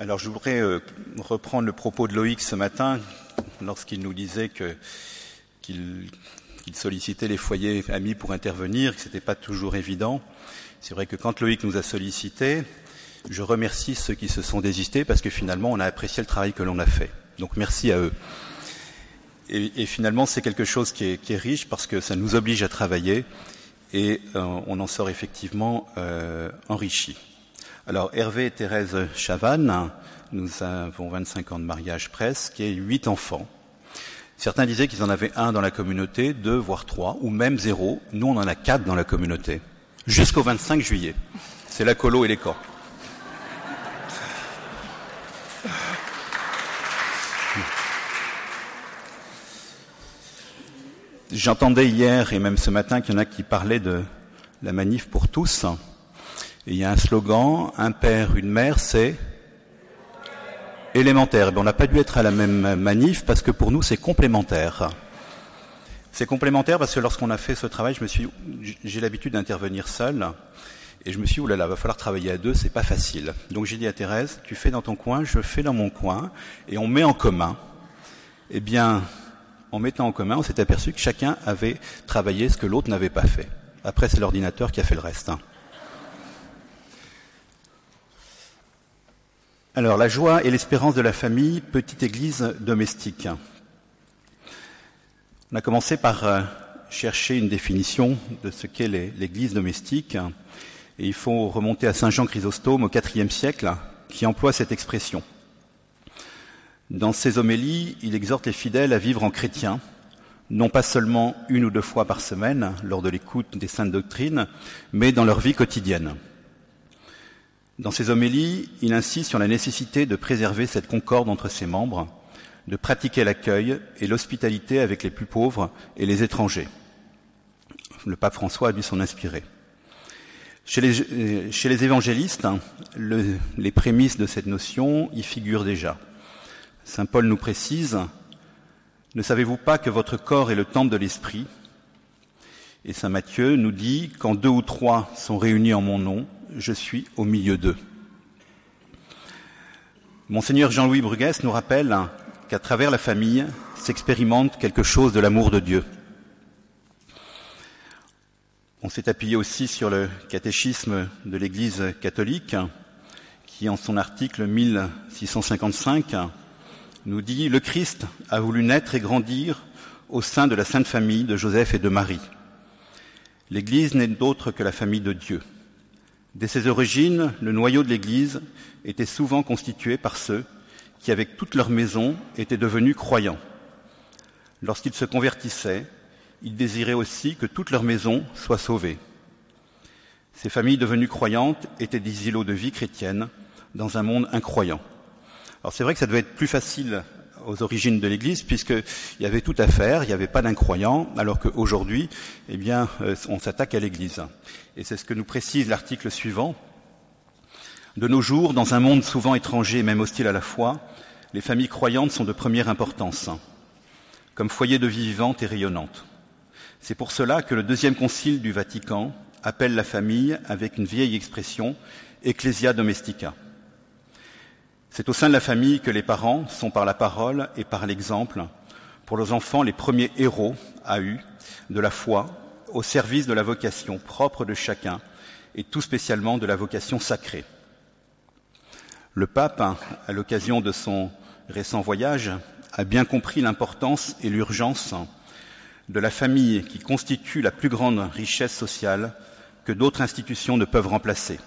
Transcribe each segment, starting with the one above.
Alors je voudrais euh, reprendre le propos de Loïc ce matin lorsqu'il nous disait qu'il, sollicitait les foyers amis pour intervenir, que ce n'était pas toujours évident. C'est vrai que quand Loïc nous a sollicités, je remercie ceux qui se sont désistés parce que finalement on a apprécié le travail que l'on a fait. Donc merci à eux. Et, finalement c'est quelque chose qui est, riche parce que ça nous oblige à travailler et euh, on en sort effectivement euh, enrichi. Alors Hervé et Thérèse Chavannes, nous avons 25 ans de mariage presque et 8 enfants. Certains disaient qu'ils en avaient un dans la communauté, deux, voire trois, ou même zéro. Nous, on en a quatre dans la communauté, jusqu'au 25 juillet. C'est la colo et les camps. J'entendais hier et même ce matin qu'il y en a qui parlaient de la manif pour tous il y a un slogan, un père, une mère, c'est élémentaire. on n'a pas dû être à la même manif parce que pour nous c'est complémentaire. C'est complémentaire parce que lorsqu'on a fait ce travail, je me suis, j'ai l'habitude d'intervenir seul. Et je me suis dit, oulala, va falloir travailler à deux, c'est pas facile. Donc j'ai dit à Thérèse, tu fais dans ton coin, je fais dans mon coin, et on met en commun. Eh bien, en mettant en commun, on s'est aperçu que chacun avait travaillé ce que l'autre n'avait pas fait. Après, c'est l'ordinateur qui a fait le reste. Alors, la joie et l'espérance de la famille, petite église domestique. On a commencé par euh, chercher une définition de ce qu'est l'église domestique. Et il faut remonter à Saint Jean Chrysostome au IVe siècle, qui emploie cette expression. Dans ses homélies, il exhorte les fidèles à vivre en chrétiens, non pas seulement une ou deux fois par semaine lors de l'écoute des saintes doctrines, mais dans leur vie quotidienne. Dans ses homélies, il insiste sur la nécessité de préserver cette concorde entre ses membres, de pratiquer l'accueil et l'hospitalité avec les plus pauvres et les étrangers. Le pape François a dû s'en inspirer. Chez les, les évangélistes, les prémices de cette notion y figurent déjà. Saint Paul nous précise Ne savez-vous pas que votre corps est le temple de l'Esprit? Et Saint Matthieu nous dit Quand deux ou trois sont réunis en mon nom, je suis au milieu d'eux. Monseigneur Jean-Louis Bruguès nous rappelle qu'à travers la famille s'expérimente quelque chose de l'amour de Dieu. On s'est appuyé aussi sur le catéchisme de l'Église catholique qui, en son article 1655, nous dit Le Christ a voulu naître et grandir au sein de la Sainte Famille de Joseph et de Marie. L'Église n'est d'autre que la famille de Dieu. Dès ses origines, le noyau de l'Église était souvent constitué par ceux qui, avec toute leur maison, étaient devenus croyants. Lorsqu'ils se convertissaient, ils désiraient aussi que toute leur maison soit sauvée. Ces familles devenues croyantes étaient des îlots de vie chrétienne dans un monde incroyant. Alors c'est vrai que ça devait être plus facile aux origines de l'Église, puisqu'il y avait tout à faire, il n'y avait pas d'incroyants, alors qu'aujourd'hui, eh bien, euh, on s'attaque à l'Église. Et c'est ce que nous précise l'article suivant. De nos jours, dans un monde souvent étranger et même hostile à la foi, les familles croyantes sont de première importance, comme foyer de vie vivante et rayonnante. C'est pour cela que le deuxième concile du Vatican appelle la famille avec une vieille expression Ecclesia domestica. C'est au sein de la famille que les parents sont par la parole et par l'exemple pour leurs enfants les premiers héros à eu de la foi au service de la vocation propre de chacun et tout spécialement de la vocation sacrée. Le pape, à l'occasion de son récent voyage, a bien compris l'importance et l'urgence de la famille qui constitue la plus grande richesse sociale que d'autres institutions ne peuvent remplacer.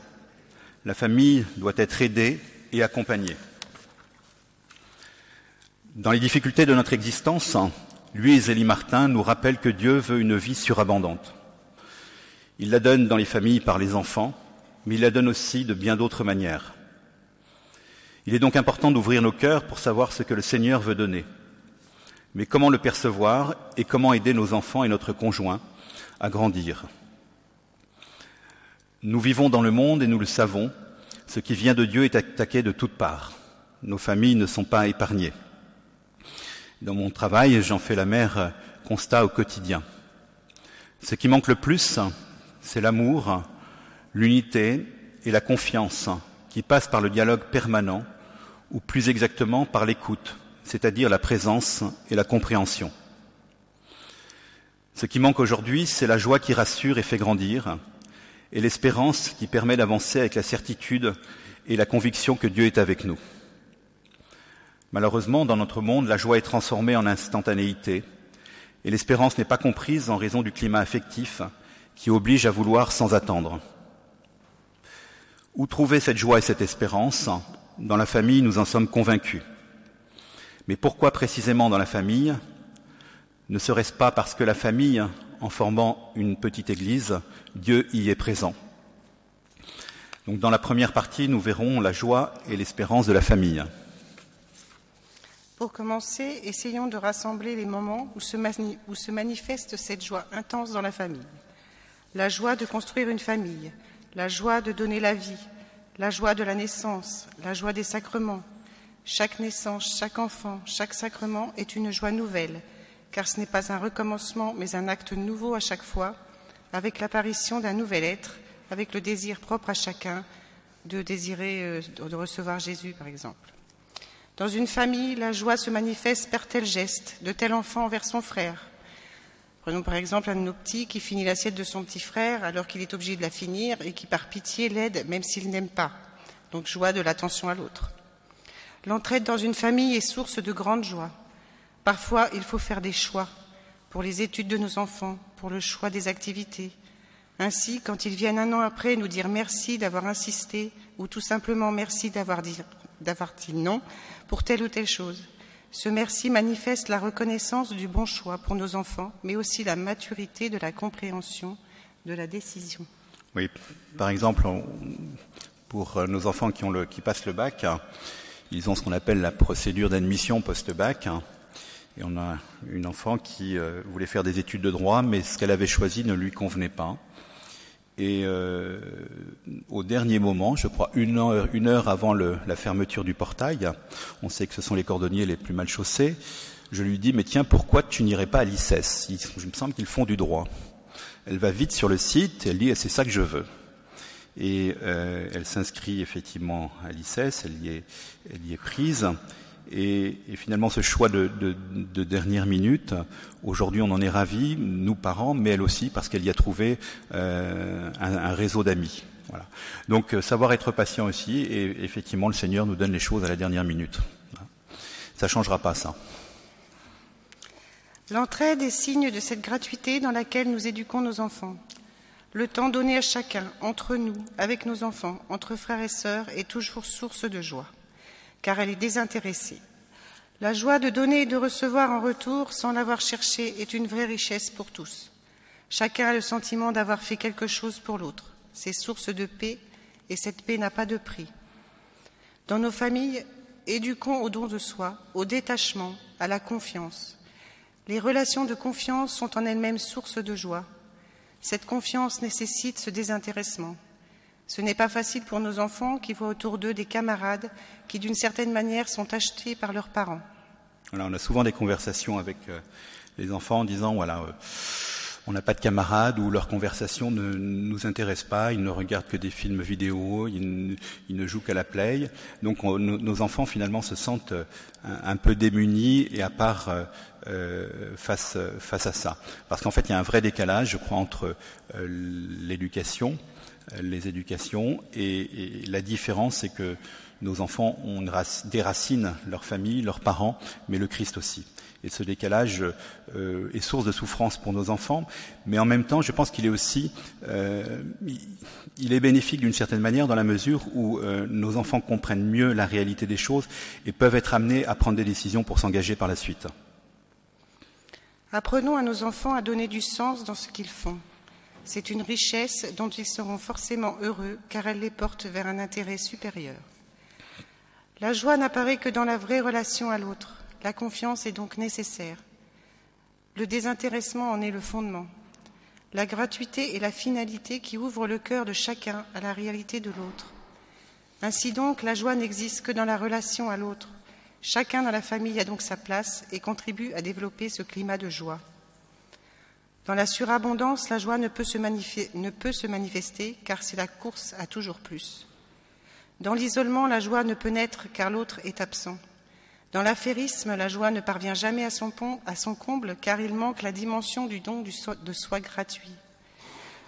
La famille doit être aidée et accompagner. Dans les difficultés de notre existence, lui et Zélie Martin nous rappellent que Dieu veut une vie surabondante. Il la donne dans les familles par les enfants, mais il la donne aussi de bien d'autres manières. Il est donc important d'ouvrir nos cœurs pour savoir ce que le Seigneur veut donner. Mais comment le percevoir et comment aider nos enfants et notre conjoint à grandir? Nous vivons dans le monde et nous le savons, ce qui vient de Dieu est attaqué de toutes parts. Nos familles ne sont pas épargnées. Dans mon travail, j'en fais la mère constat au quotidien. Ce qui manque le plus, c'est l'amour, l'unité et la confiance qui passent par le dialogue permanent ou plus exactement par l'écoute, c'est-à-dire la présence et la compréhension. Ce qui manque aujourd'hui, c'est la joie qui rassure et fait grandir, et l'espérance qui permet d'avancer avec la certitude et la conviction que Dieu est avec nous. Malheureusement, dans notre monde, la joie est transformée en instantanéité, et l'espérance n'est pas comprise en raison du climat affectif qui oblige à vouloir sans attendre. Où trouver cette joie et cette espérance? Dans la famille, nous en sommes convaincus. Mais pourquoi précisément dans la famille? Ne serait-ce pas parce que la famille, en formant une petite église, Dieu y est présent Donc dans la première partie, nous verrons la joie et l'espérance de la famille. Pour commencer, essayons de rassembler les moments où se, où se manifeste cette joie intense dans la famille. La joie de construire une famille, la joie de donner la vie, la joie de la naissance, la joie des sacrements. Chaque naissance, chaque enfant, chaque sacrement est une joie nouvelle, car ce n'est pas un recommencement, mais un acte nouveau à chaque fois, avec l'apparition d'un nouvel être, avec le désir propre à chacun de désirer euh, de recevoir Jésus, par exemple. Dans une famille, la joie se manifeste par tel geste, de tel enfant envers son frère, Prenons par exemple un de nos petits qui finit l'assiette de son petit frère alors qu'il est obligé de la finir et qui par pitié l'aide même s'il n'aime pas. Donc joie de l'attention à l'autre. L'entraide dans une famille est source de grande joie. Parfois, il faut faire des choix pour les études de nos enfants, pour le choix des activités. Ainsi, quand ils viennent un an après nous dire merci d'avoir insisté ou tout simplement merci d'avoir dit, non pour telle ou telle chose, ce merci manifeste la reconnaissance du bon choix pour nos enfants, mais aussi la maturité de la compréhension de la décision. Oui, par exemple, pour euh, nos enfants qui, passent le bac, ils ont ce qu'on appelle la procédure d'admission post-bac. Et on a une enfant qui euh, voulait faire des études de droit, mais ce qu'elle avait choisi ne lui convenait pas. Et euh, au dernier moment, je crois une heure, avant la fermeture du portail, on sait que ce sont les cordonniers les plus mal chaussés, je lui dis, mais tiens, pourquoi tu n'irais pas à l'ICES? Il me semble qu'ils font du droit. Elle va vite sur le site, elle dit, c'est ça que je veux. Et euh, elle s'inscrit effectivement à l'ICES, elle y est prise. Et, finalement, ce choix de, dernière minute, aujourd'hui, on en est ravis, nous parents, mais elle aussi, parce qu'elle y a trouvé euh, un, réseau d'amis. Donc, euh, savoir être patient aussi, et effectivement, le Seigneur nous donne les choses à la dernière minute. Ça ne changera pas ça. L'entraide est signe de cette gratuité dans laquelle nous éduquons nos enfants. Le temps donné à chacun, entre nous, avec nos enfants, entre frères et sœurs, est toujours source de joie car elle est désintéressée. La joie de donner et de recevoir en retour sans l'avoir cherché est une vraie richesse pour tous. Chacun a le sentiment d'avoir fait quelque chose pour l'autre. C'est source de paix et cette paix n'a pas de prix. Dans nos familles, éduquons au don de soi, au détachement, à la confiance. Les relations de confiance sont en elles-mêmes source de joie. Cette confiance nécessite ce désintéressement. Ce n'est pas facile pour nos enfants qui voient autour d'eux des camarades qui, d'une certaine manière, sont achetés par leurs parents. on a souvent des conversations avec euh, les enfants en disant voilà, euh, on n'a pas de camarades ou leur conversation ne nous intéresse pas, ils ne regardent que des films vidéo, ils ne, jouent qu'à la play. Donc nos enfants finalement se sentent euh, un, peu démunis et à part face, face à ça. Parce qu'en fait, il y a un vrai décalage, je crois, entre l'éducation les éducations. Et, la différence, c'est que nos enfants ont déracinent leur famille, leurs parents, mais le Christ aussi. Et ce décalage euh, est source de souffrance pour nos enfants, mais en même temps, je pense qu'il est aussi, euh, il est bénéfique d'une certaine manière dans la mesure où euh, nos enfants comprennent mieux la réalité des choses et peuvent être amenés à prendre des décisions pour s'engager par la suite. Apprenons à nos enfants à donner du sens dans ce qu'ils font. C'est une richesse dont ils seront forcément heureux car elle les porte vers un intérêt supérieur. La joie n'apparaît que dans la vraie relation à l'autre. La confiance est donc nécessaire. Le désintéressement en est le fondement. La gratuité est la finalité qui ouvre le cœur de chacun à la réalité de l'autre. Ainsi donc, la joie n'existe que dans la relation à l'autre. Chacun dans la famille a donc sa place et contribue à développer ce climat de joie. Dans la surabondance, la joie ne peut se, manifester car c'est la course à toujours plus. Dans l'isolement, la joie ne peut naître car l'autre est absent. Dans l'affairisme, la joie ne parvient jamais à son, pont, à son comble car il manque la dimension du don de soi gratuit.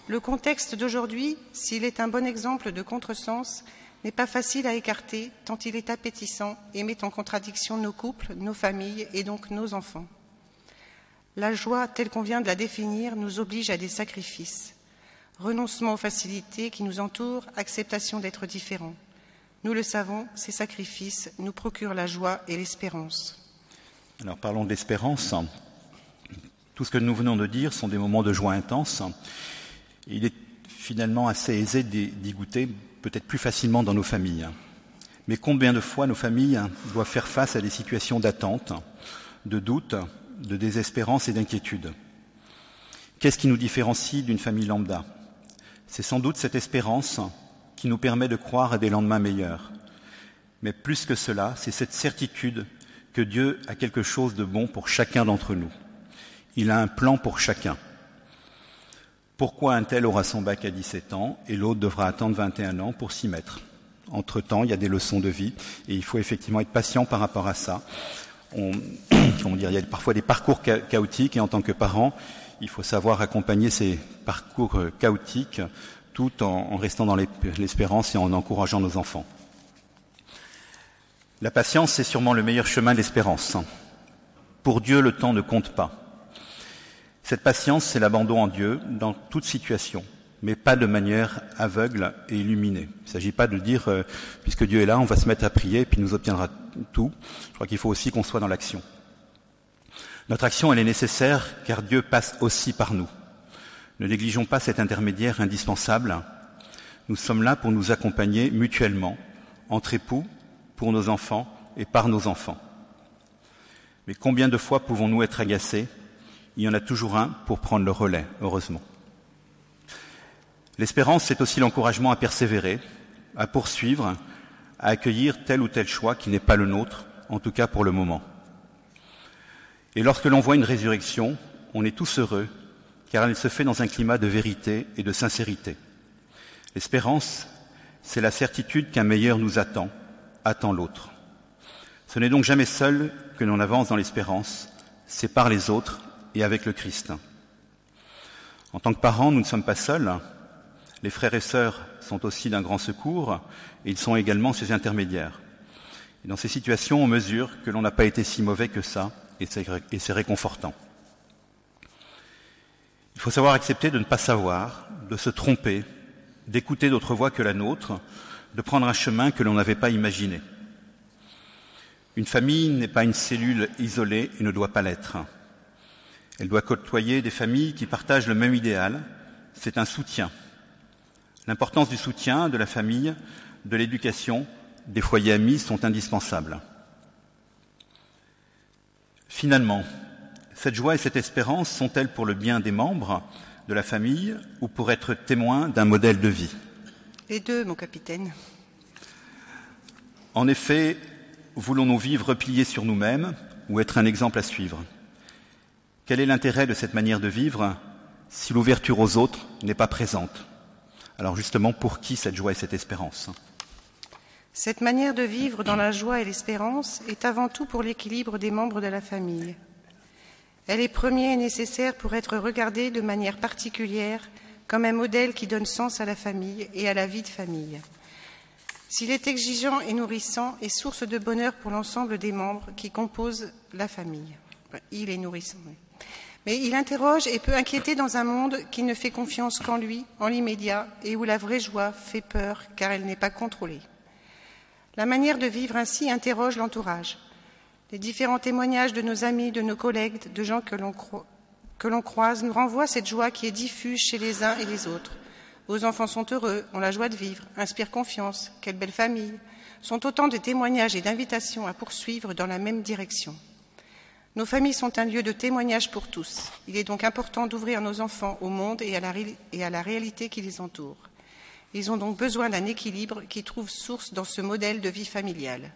Le contexte d'aujourd'hui, s'il est un bon exemple de contresens, n'est pas facile à écarter tant il est appétissant et met en contradiction nos couples, nos familles et donc nos enfants. La joie, telle qu'on vient de la définir, nous oblige à des sacrifices. Renoncement aux facilités qui nous entourent, acceptation d'être différents. Nous le savons, ces sacrifices nous procurent la joie et l'espérance. Alors parlons de l'espérance. Tout ce que nous venons de dire sont des moments de joie intense. Il est finalement assez aisé d'y goûter, peut-être plus facilement dans nos familles. Mais combien de fois nos familles doivent faire face à des situations d'attente, de doute, de désespérance et d'inquiétude. Qu'est-ce qui nous différencie d'une famille lambda? C'est sans doute cette espérance qui nous permet de croire à des lendemains meilleurs. Mais plus que cela, c'est cette certitude que Dieu a quelque chose de bon pour chacun d'entre nous. Il a un plan pour chacun. Pourquoi un tel aura son bac à 17 ans et l'autre devra attendre 21 ans pour s'y mettre? Entre-temps, il y a des leçons de vie et il faut effectivement être patient par rapport à ça on, il y a parfois des parcours chaotiques et en tant que parent, il faut savoir accompagner ces parcours euh, chaotiques tout en, restant dans l'espérance et en encourageant nos enfants. La patience, c'est sûrement le meilleur chemin de l'espérance. Pour Dieu, le temps ne compte pas. Cette patience, c'est l'abandon en Dieu dans toute situation mais pas de manière aveugle et illuminée. Il ne s'agit pas de dire, euh, puisque Dieu est là, on va se mettre à prier et puis nous obtiendra tout. Je crois qu'il faut aussi qu'on soit dans l'action. Notre action, elle est nécessaire car Dieu passe aussi par nous. Ne négligeons pas cet intermédiaire indispensable. Nous sommes là pour nous accompagner mutuellement, entre époux, pour nos enfants et par nos enfants. Mais combien de fois pouvons-nous être agacés? Il y en a toujours un pour prendre le relais, heureusement. L'espérance, c'est aussi l'encouragement à persévérer, à poursuivre, à accueillir tel ou tel choix qui n'est pas le nôtre, en tout cas pour le moment. Et lorsque l'on voit une résurrection, on est tous heureux, car elle se fait dans un climat de vérité et de sincérité. L'espérance, c'est la certitude qu'un meilleur nous attend, attend l'autre. Ce n'est donc jamais seul que l'on avance dans l'espérance, c'est par les autres et avec le Christ. En tant que parents, nous ne sommes pas seuls, les frères et sœurs sont aussi d'un grand secours et ils sont également ces intermédiaires. Dans ces situations, on mesure que l'on n'a pas été si mauvais que ça et c'est réconfortant. Il faut savoir accepter de ne pas savoir, de se tromper, d'écouter d'autres voix que la nôtre, de prendre un chemin que l'on n'avait pas imaginé. Une famille n'est pas une cellule isolée et ne doit pas l'être. Elle doit côtoyer des familles qui partagent le même idéal. C'est un soutien, L'importance du soutien, de la famille, de l'éducation, des foyers amis sont indispensables. Finalement, cette joie et cette espérance sont-elles pour le bien des membres de la famille ou pour être témoins d'un modèle de vie? Les deux, mon capitaine. En effet, voulons-nous vivre repliés sur nous-mêmes ou être un exemple à suivre? Quel est l'intérêt de cette manière de vivre si l'ouverture aux autres n'est pas présente? Alors justement, pour qui cette joie et cette espérance? Cette manière de vivre dans la joie et l'espérance est avant tout pour l'équilibre des membres de la famille. Elle est première et nécessaire pour être regardée de manière particulière comme un modèle qui donne sens à la famille et à la vie de famille. S'il est exigeant et nourrissant et source de bonheur pour l'ensemble des membres qui composent la famille. il est nourrissant. Mais il interroge et peut inquiéter dans un monde qui ne fait confiance qu'en lui, en l'immédiat, et où la vraie joie fait peur car elle n'est pas contrôlée. La manière de vivre ainsi interroge l'entourage. Les différents témoignages de nos amis, de nos collègues, de gens que l'on croise nous renvoient cette joie qui est diffuse chez les uns et les autres. Vos enfants sont heureux, ont la joie de vivre, inspirent confiance, quelle belle famille, sont autant de témoignages et d'invitations à poursuivre dans la même direction. Nos familles sont un lieu de témoignage pour tous. Il est donc important d'ouvrir nos enfants au monde et à, la, réalité qui les entoure. Ils ont donc besoin d'un équilibre qui trouve source dans ce modèle de vie familiale.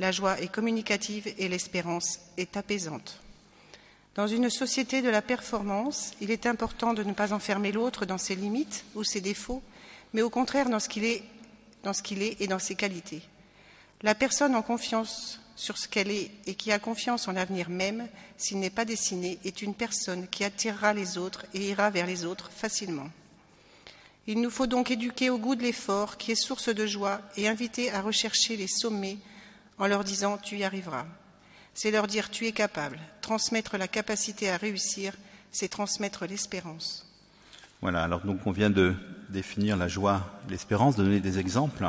La joie est communicative et l'espérance est apaisante. Dans une société de la performance, il est important de ne pas enfermer l'autre dans ses limites ou ses défauts, mais au contraire dans ce qu'il est et dans ses qualités. La personne en confiance sur ce qu'elle est et qui a confiance en l'avenir même, s'il n'est pas dessiné, est une personne qui attirera les autres et ira vers les autres facilement. Il nous faut donc éduquer au goût de l'effort qui est source de joie et inviter à rechercher les sommets en leur disant tu y arriveras. C'est leur dire tu es capable. Transmettre la capacité à réussir, c'est transmettre l'espérance. Voilà, alors donc on vient de définir la joie, l'espérance, de donner des exemples.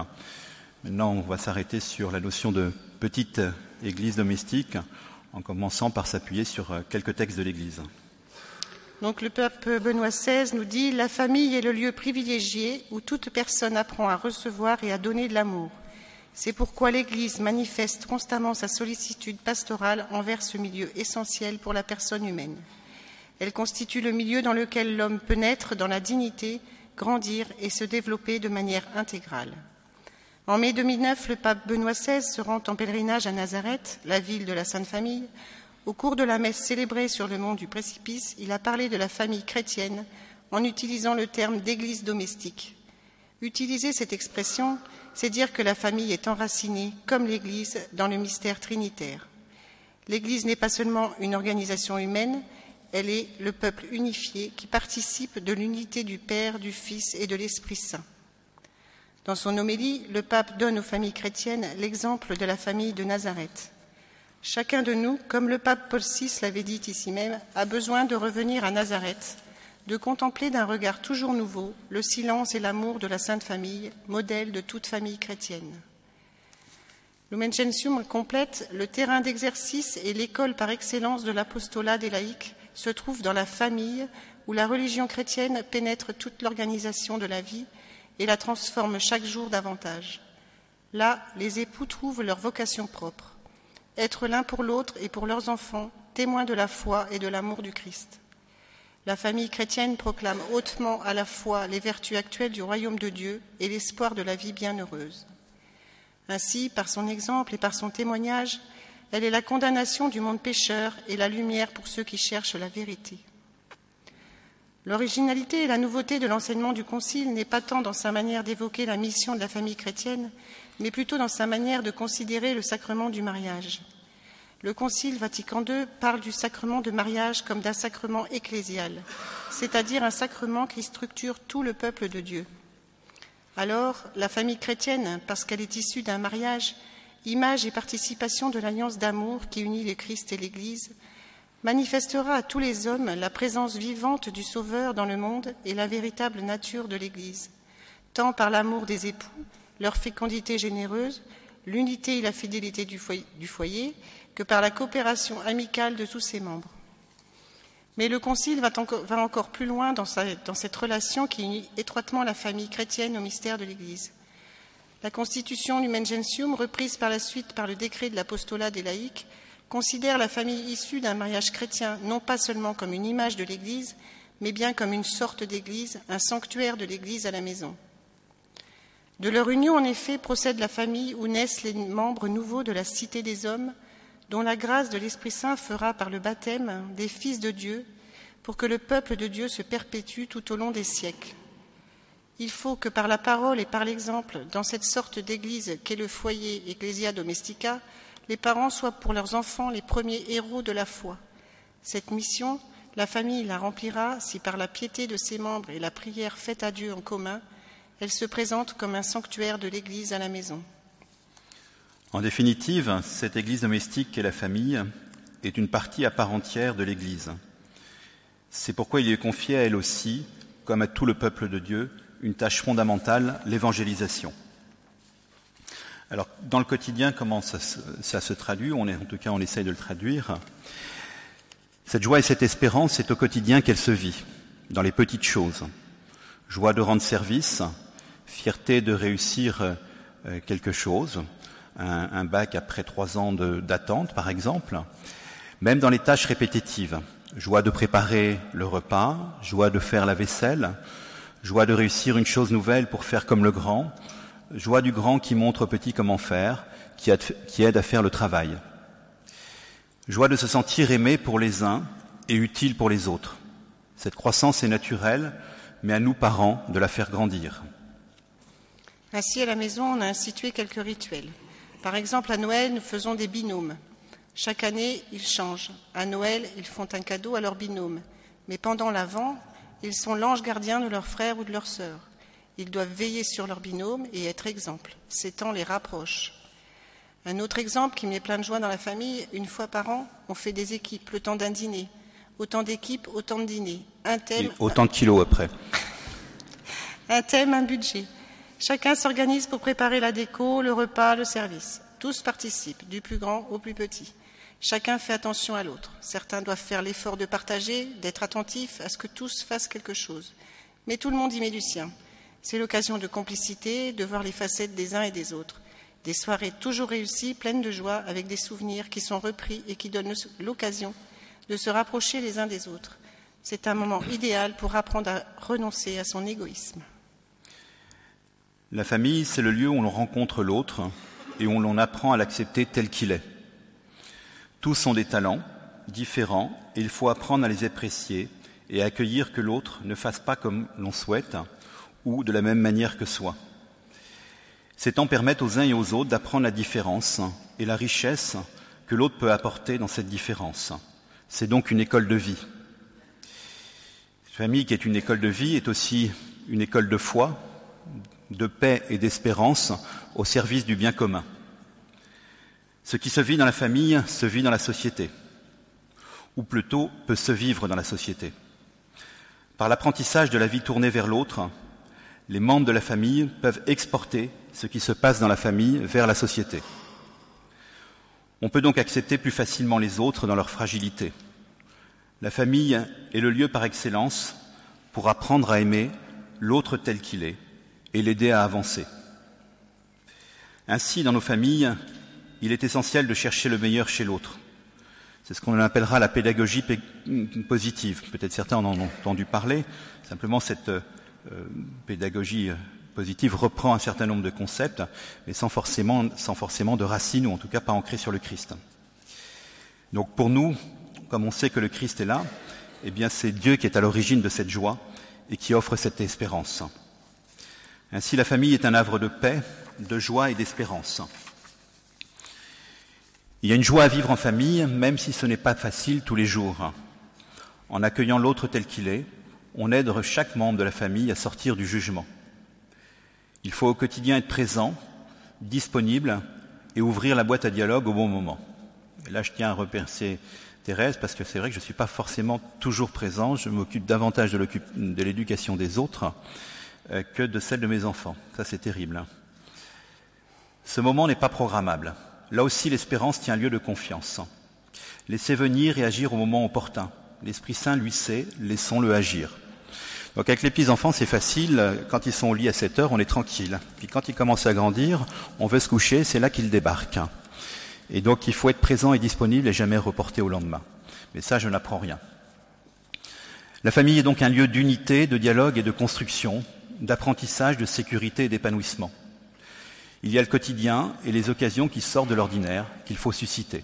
Maintenant, on va s'arrêter sur la notion de petite église domestique, en commençant par s'appuyer sur euh, quelques textes de l'Église. Donc le pape Benoît XVI nous dit La famille est le lieu privilégié où toute personne apprend à recevoir et à donner de l'amour. C'est pourquoi l'Église manifeste constamment sa sollicitude pastorale envers ce milieu essentiel pour la personne humaine. Elle constitue le milieu dans lequel l'homme peut naître dans la dignité, grandir et se développer de manière intégrale. En mai 2009, le pape Benoît XVI se rend en pèlerinage à Nazareth, la ville de la Sainte Famille. Au cours de la messe célébrée sur le mont du précipice, il a parlé de la famille chrétienne en utilisant le terme d'église domestique. Utiliser cette expression, c'est dire que la famille est enracinée, comme l'Église, dans le mystère trinitaire. L'Église n'est pas seulement une organisation humaine, elle est le peuple unifié qui participe de l'unité du Père, du Fils et de l'Esprit Saint. Dans son homélie, le pape donne aux familles chrétiennes l'exemple de la famille de Nazareth. Chacun de nous, comme le pape Paul VI l'avait dit ici même, a besoin de revenir à Nazareth, de contempler d'un regard toujours nouveau le silence et l'amour de la Sainte Famille, modèle de toute famille chrétienne. Lumen Gentium complète le terrain d'exercice et l'école par excellence de l'apostolat des laïcs se trouve dans la famille où la religion chrétienne pénètre toute l'organisation de la vie et la transforme chaque jour davantage. Là, les époux trouvent leur vocation propre, être l'un pour l'autre et pour leurs enfants témoins de la foi et de l'amour du Christ. La famille chrétienne proclame hautement à la fois les vertus actuelles du royaume de Dieu et l'espoir de la vie bienheureuse. Ainsi, par son exemple et par son témoignage, elle est la condamnation du monde pécheur et la lumière pour ceux qui cherchent la vérité. L'originalité et la nouveauté de l'enseignement du Concile n'est pas tant dans sa manière d'évoquer la mission de la famille chrétienne, mais plutôt dans sa manière de considérer le sacrement du mariage. Le Concile Vatican II parle du sacrement de mariage comme d'un sacrement ecclésial, c'est-à-dire un sacrement qui structure tout le peuple de Dieu. Alors, la famille chrétienne, parce qu'elle est issue d'un mariage, image et participation de l'alliance d'amour qui unit le Christ et l'Église, manifestera à tous les hommes la présence vivante du Sauveur dans le monde et la véritable nature de l'Église, tant par l'amour des époux, leur fécondité généreuse, l'unité et la fidélité du foyer, que par la coopération amicale de tous ses membres. Mais le Concile va encore, plus loin dans, cette relation qui unit étroitement la famille chrétienne au mystère de l'Église. La constitution Lumen Gentium, reprise par la suite par le décret de l'apostolat des laïcs, considère la famille issue d'un mariage chrétien non pas seulement comme une image de l'Église, mais bien comme une sorte d'Église, un sanctuaire de l'Église à la maison. De leur union, en effet, procède la famille où naissent les membres nouveaux de la cité des hommes, dont la grâce de l'Esprit Saint fera par le baptême des fils de Dieu, pour que le peuple de Dieu se perpétue tout au long des siècles. Il faut que par la parole et par l'exemple, dans cette sorte d'église qu'est le foyer Ecclesia Domestica, les parents soient pour leurs enfants les premiers héros de la foi. Cette mission, la famille la remplira si par la piété de ses membres et la prière faite à Dieu en commun, elle se présente comme un sanctuaire de l'Église à la maison. En définitive, cette Église domestique qu'est la famille est une partie à part entière de l'Église. C'est pourquoi il est confié à elle aussi, comme à tout le peuple de Dieu, une tâche fondamentale, l'évangélisation. Alors, dans le quotidien, comment ça, se traduit? On est, En tout cas, on essaye de le traduire. Cette joie et cette espérance, c'est au quotidien qu'elle se vit, dans les petites choses. Joie de rendre service, fierté de réussir euh, quelque chose, un, un bac après trois ans d'attente, par exemple, même dans les tâches répétitives. Joie de préparer le repas, joie de faire la vaisselle, joie de réussir une chose nouvelle pour faire comme le grand, joie du grand qui montre au petit comment faire, qui aide à faire le travail. Joie de se sentir aimé pour les uns et utile pour les autres. Cette croissance est naturelle, mais à nous, parents, de la faire grandir. Ainsi, à la maison, on a institué quelques rituels. Par exemple, à Noël, nous faisons des binômes. Chaque année, ils changent. À Noël, ils font un cadeau à leur binôme. Mais pendant l'Avent, ils sont l'ange gardien de leur frère ou de leur sœur. Ils doivent veiller sur leur binôme et être exemple. Ces temps les rapproche. Un autre exemple qui met plein de joie dans la famille, une fois par an, on fait des équipes, le temps d'un dîner. Autant d'équipes, autant de dîners. Un thème. autant de kilos après. un thème, un budget. Chacun s'organise pour préparer la déco, le repas, le service. Tous participent, du plus grand au plus petit. Chacun fait attention à l'autre. Certains doivent faire l'effort de partager, d'être attentifs à ce que tous fassent quelque chose. Mais tout le monde y met du sien. C'est l'occasion de complicité, de voir les facettes des uns et des autres. Des soirées toujours réussies, pleines de joie, avec des souvenirs qui sont repris et qui donnent l'occasion de se rapprocher les uns des autres. C'est un moment idéal pour apprendre à renoncer à son égoïsme. La famille, c'est le lieu où l'on rencontre l'autre et où l'on apprend à l'accepter tel qu'il est. Tous sont des talents différents et il faut apprendre à les apprécier et à accueillir que l'autre ne fasse pas comme l'on souhaite ou de la même manière que soi. Ces temps permettent aux uns et aux autres d'apprendre la différence et la richesse que l'autre peut apporter dans cette différence. C'est donc une école de vie. Cette famille qui est une école de vie est aussi une école de foi, de paix et d'espérance au service du bien commun. Ce qui se vit dans la famille se vit dans la société, ou plutôt peut se vivre dans la société. Par l'apprentissage de la vie tournée vers l'autre, les membres de la famille peuvent exporter ce qui se passe dans la famille vers la société. On peut donc accepter plus facilement les autres dans leur fragilité. La famille est le lieu par excellence pour apprendre à aimer l'autre tel qu'il est et l'aider à avancer. Ainsi, dans nos familles, il est essentiel de chercher le meilleur chez l'autre. C'est ce qu'on appellera la pédagogie positive. Peut-être certains en ont entendu parler. Simplement, cette euh, pédagogie euh, positive reprend un certain nombre de concepts, mais sans forcément, sans forcément de racines, ou en tout cas pas ancrés sur le Christ. Donc pour nous, comme on sait que le Christ est là, eh bien c'est Dieu qui est à l'origine de cette joie et qui offre cette espérance. Ainsi la famille est un havre de paix, de joie et d'espérance. Il y a une joie à vivre en famille, même si ce n'est pas facile tous les jours. En accueillant l'autre tel qu'il est, on aide chaque membre de la famille à sortir du jugement. Il faut au quotidien être présent, disponible et ouvrir la boîte à dialogue au bon moment. Et là, je tiens à remercier Thérèse parce que c'est vrai que je ne suis pas forcément toujours présent. Je m'occupe davantage de l'éducation des autres euh, que de celle de mes enfants. Ça, c'est terrible. Hein. Ce moment n'est pas programmable. Là aussi, l'espérance tient lieu de confiance. Laissez venir et agir au moment opportun. L'Esprit Saint, lui, sait, laissons-le agir. Donc avec les petits enfants, c'est facile. Quand ils sont au lit à 7 heures, on est tranquille. Puis quand ils commencent à grandir, on veut se coucher, c'est là qu'ils débarquent. Et donc il faut être présent et disponible et jamais reporter au lendemain. Mais ça, je n'apprends rien. La famille est donc un lieu d'unité, de dialogue et de construction, d'apprentissage, de sécurité et d'épanouissement. Il y a le quotidien et les occasions qui sortent de l'ordinaire qu'il faut susciter.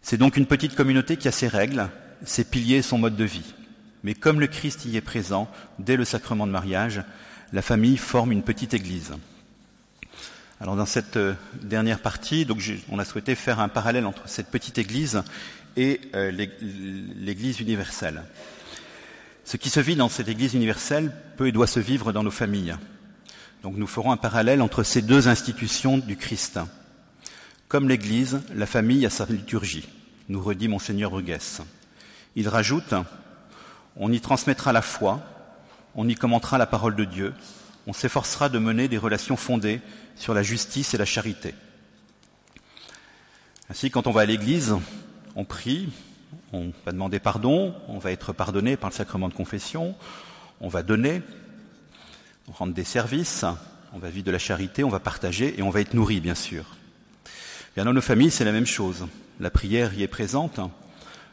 C'est donc une petite communauté qui a ses règles, ses piliers son mode de vie. Mais comme le Christ y est présent dès le sacrement de mariage, la famille forme une petite église. Alors dans cette euh, dernière partie, donc on a souhaité faire un parallèle entre cette petite église et euh, l'église universelle. Ce qui se vit dans cette église universelle peut et doit se vivre dans nos familles. Donc nous ferons un parallèle entre ces deux institutions du Christ. Comme l'église, la famille a sa liturgie, nous redit monseigneur Bruguès. Il rajoute on y transmettra la foi, on y commentera la parole de Dieu, on s'efforcera de mener des relations fondées sur la justice et la charité. Ainsi, quand on va à l'église, on prie, on va demander pardon, on va être pardonné par le sacrement de confession, on va donner, on rendre des services, on va vivre de la charité, on va partager et on va être nourri, bien sûr. Bien, dans nos familles, c'est la même chose. La prière y est présente,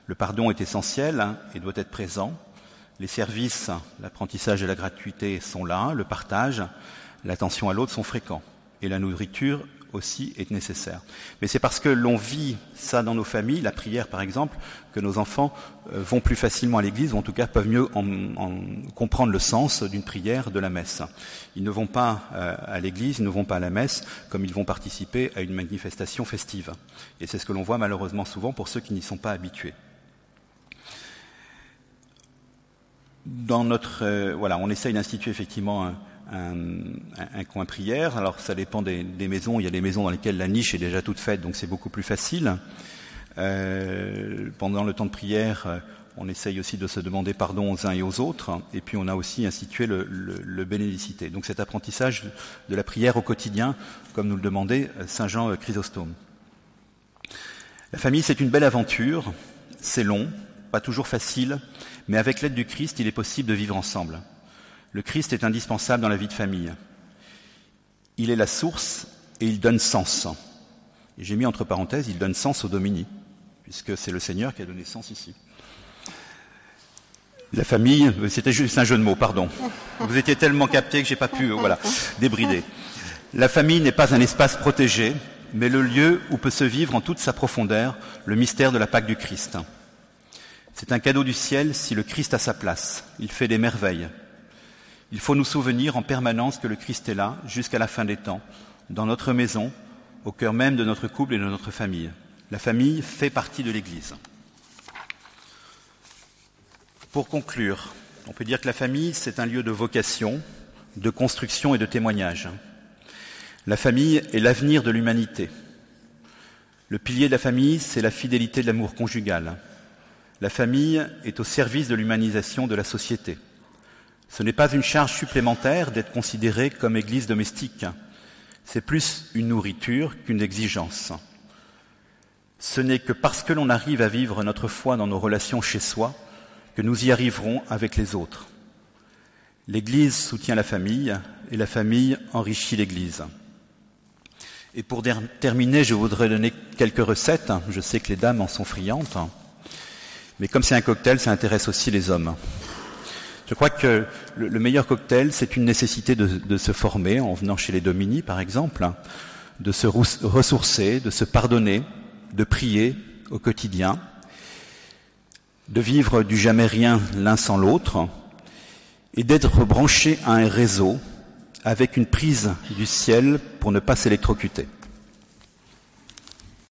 le pardon est essentiel et doit être présent. Les services, l'apprentissage et la gratuité sont là, le partage, l'attention à l'autre sont fréquents. Et la nourriture aussi est nécessaire. Mais c'est parce que l'on vit ça dans nos familles, la prière par exemple, que nos enfants euh, vont plus facilement à l'église, ou en tout cas peuvent mieux en, comprendre le sens d'une prière, de la messe. Ils ne vont pas euh, à l'église, ils ne vont pas à la messe, comme ils vont participer à une manifestation festive. Et c'est ce que l'on voit malheureusement souvent pour ceux qui n'y sont pas habitués. Dans notre, euh, voilà, on essaye d'instituer effectivement un, un, coin prière. Alors ça dépend des, maisons. Il y a des maisons dans lesquelles la niche est déjà toute faite, donc c'est beaucoup plus facile. Euh, pendant le temps de prière, euh, on essaye aussi de se demander pardon aux uns et aux autres. Et puis on a aussi institué le, le, bénédicité. Donc cet apprentissage de la prière au quotidien, comme nous le demandait euh, Saint Jean Chrysostome. La famille, c'est une belle aventure. C'est long, pas toujours facile, mais avec l'aide du Christ, il est possible de vivre ensemble. Le Christ est indispensable dans la vie de famille. Il est la source et il donne sens. J'ai mis entre parenthèses, il donne sens au Domini, puisque c'est le Seigneur qui a donné sens ici. La famille, euh, c'était juste un jeu de mots, pardon. Vous étiez tellement capté que j'ai pas pu, euh, voilà, débrider. La famille n'est pas un espace protégé, mais le lieu où peut se vivre en toute sa profondeur le mystère de la Pâque du Christ. C'est un cadeau du ciel si le Christ a sa place. Il fait des merveilles. Il faut nous souvenir en permanence que le Christ est là jusqu'à la fin des temps, dans notre maison, au cœur même de notre couple et de notre famille. La famille fait partie de l'Église. Pour conclure, on peut dire que la famille, c'est un lieu de vocation, de construction et de témoignage. La famille est l'avenir de l'humanité. Le pilier de la famille, c'est la fidélité de l'amour conjugal. La famille est au service de l'humanisation de la société. Ce n'est pas une charge supplémentaire d'être considéré comme Église domestique. C'est plus une nourriture qu'une exigence. Ce n'est que parce que l'on arrive à vivre notre foi dans nos relations chez soi que nous y arriverons avec les autres. L'Église soutient la famille et la famille enrichit l'Église. Et pour terminer, je voudrais donner quelques recettes. Je sais que les dames en sont friandes. Mais comme c'est un cocktail, ça intéresse aussi les hommes. Je crois que le, meilleur cocktail, c'est une nécessité de, se former en venant chez les Domini, par exemple, de se ressourcer, de se pardonner, de prier au quotidien, de vivre du jamais rien l'un sans l'autre, et d'être branché à un réseau avec une prise du ciel pour ne pas s'électrocuter.